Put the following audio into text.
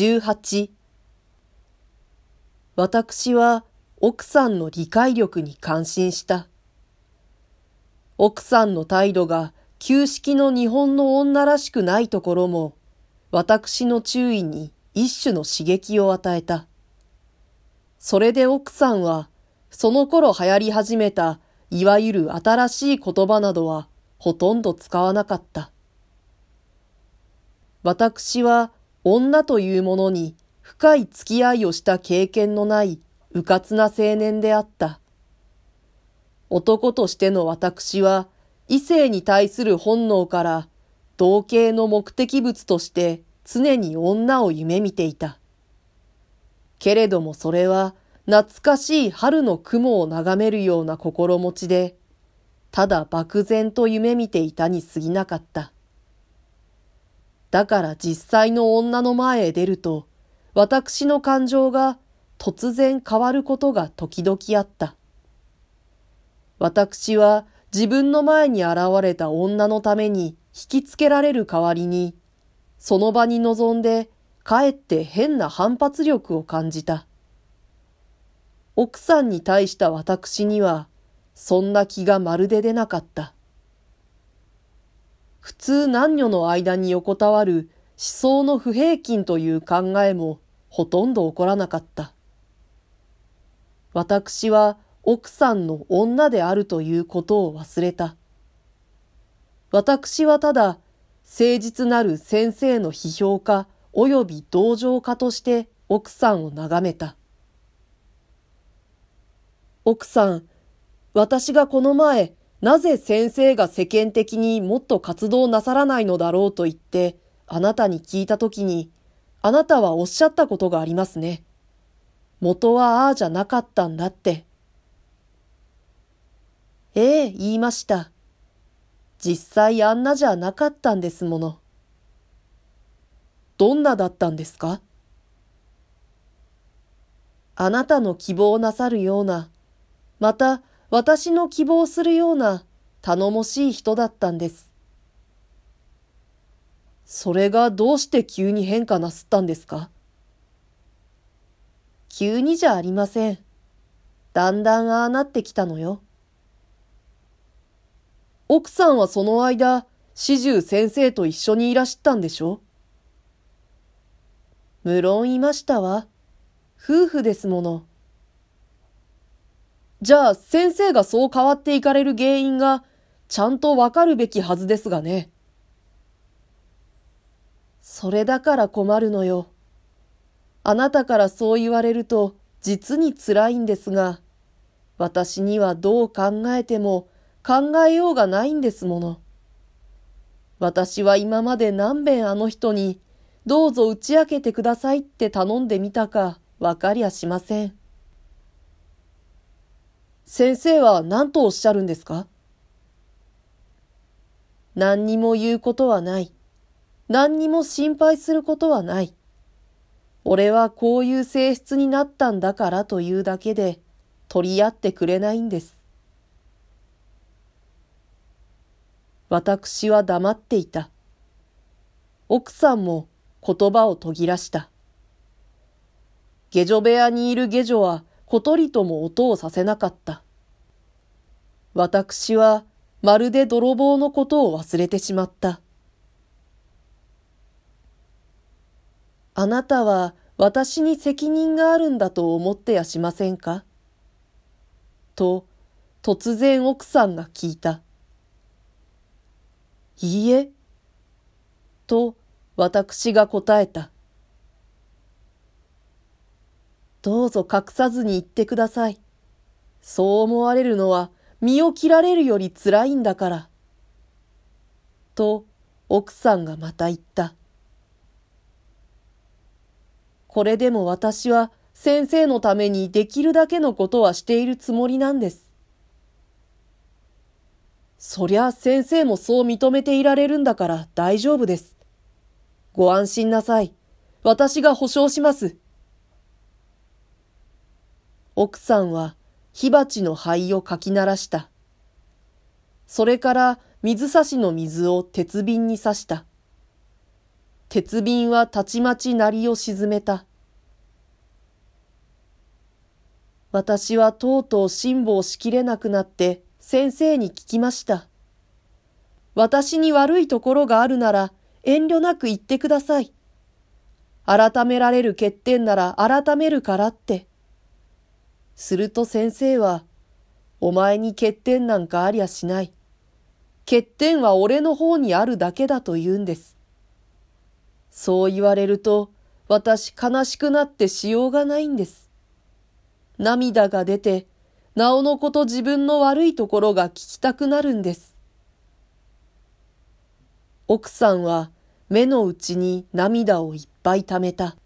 18私は奥さんの理解力に感心した。奥さんの態度が旧式の日本の女らしくないところも、私の注意に一種の刺激を与えた。それで奥さんは、その頃流行り始めた、いわゆる新しい言葉などは、ほとんど使わなかった。私は、女というものに深い付き合いをした経験のないうかつな青年であった。男としての私は異性に対する本能から同型の目的物として常に女を夢見ていた。けれどもそれは懐かしい春の雲を眺めるような心持ちで、ただ漠然と夢見ていたに過ぎなかった。だから実際の女の前へ出ると、私の感情が突然変わることが時々あった。私は自分の前に現れた女のために引きつけられる代わりに、その場に臨んでかえって変な反発力を感じた。奥さんに対した私には、そんな気がまるで出なかった。普通男女の間に横たわる思想の不平均という考えもほとんど起こらなかった。私は奥さんの女であるということを忘れた。私はただ誠実なる先生の批評家及び同情家として奥さんを眺めた。奥さん、私がこの前なぜ先生が世間的にもっと活動なさらないのだろうと言って、あなたに聞いたときに、あなたはおっしゃったことがありますね。元はああじゃなかったんだって。ええ、言いました。実際あんなじゃなかったんですもの。どんなだったんですか？あなたの希望なさるような、また私の希望するような頼もしい人だったんです。それがどうして急に変化なすったんですか？急にじゃありません。だんだんああなってきたのよ。奥さんはその間、始終先生と一緒にいらしたんでしょ？無論いましたわ。夫婦ですもの。じゃあ先生がそう変わっていかれる原因がちゃんとわかるべきはずですがね。それだから困るのよ。あなたからそう言われると実に辛いんですが、私にはどう考えても考えようがないんですもの。私は今まで何遍あの人にどうぞ打ち明けてくださいって頼んでみたかわかりゃしません。先生は何とおっしゃるんですか？何にも言うことはない。何にも心配することはない。俺はこういう性質になったんだからというだけで取り合ってくれないんです。私は黙っていた。奥さんも言葉を途切らした。下女部屋にいる下女は小鳥とも音をさせなかった。私はまるで泥棒のことを忘れてしまった。あなたは私に責任があるんだと思ってやしませんか？と、突然奥さんが聞いた。いいえ。と、私が答えた。どうぞ隠さずに言ってください。そう思われるのは身を切られるより辛いんだから。と奥さんがまた言った。これでも私は先生のためにできるだけのことはしているつもりなんです。そりゃ先生もそう認めていられるんだから大丈夫です。ご安心なさい。私が保証します。奥さんは火鉢の灰をかき鳴らした。それから水差しの水を鉄瓶に刺した。鉄瓶はたちまち鳴りを沈めた。私はとうとう辛抱しきれなくなって先生に聞きました。私に悪いところがあるなら遠慮なく言ってください。改められる欠点なら改めるからって。すると先生は、お前に欠点なんかありゃしない。欠点は俺の方にあるだけだと言うんです。そう言われると、私悲しくなってしようがないんです。涙が出て、なおのこと自分の悪いところが聞きたくなるんです。奥さんは目の内に涙をいっぱい溜めた。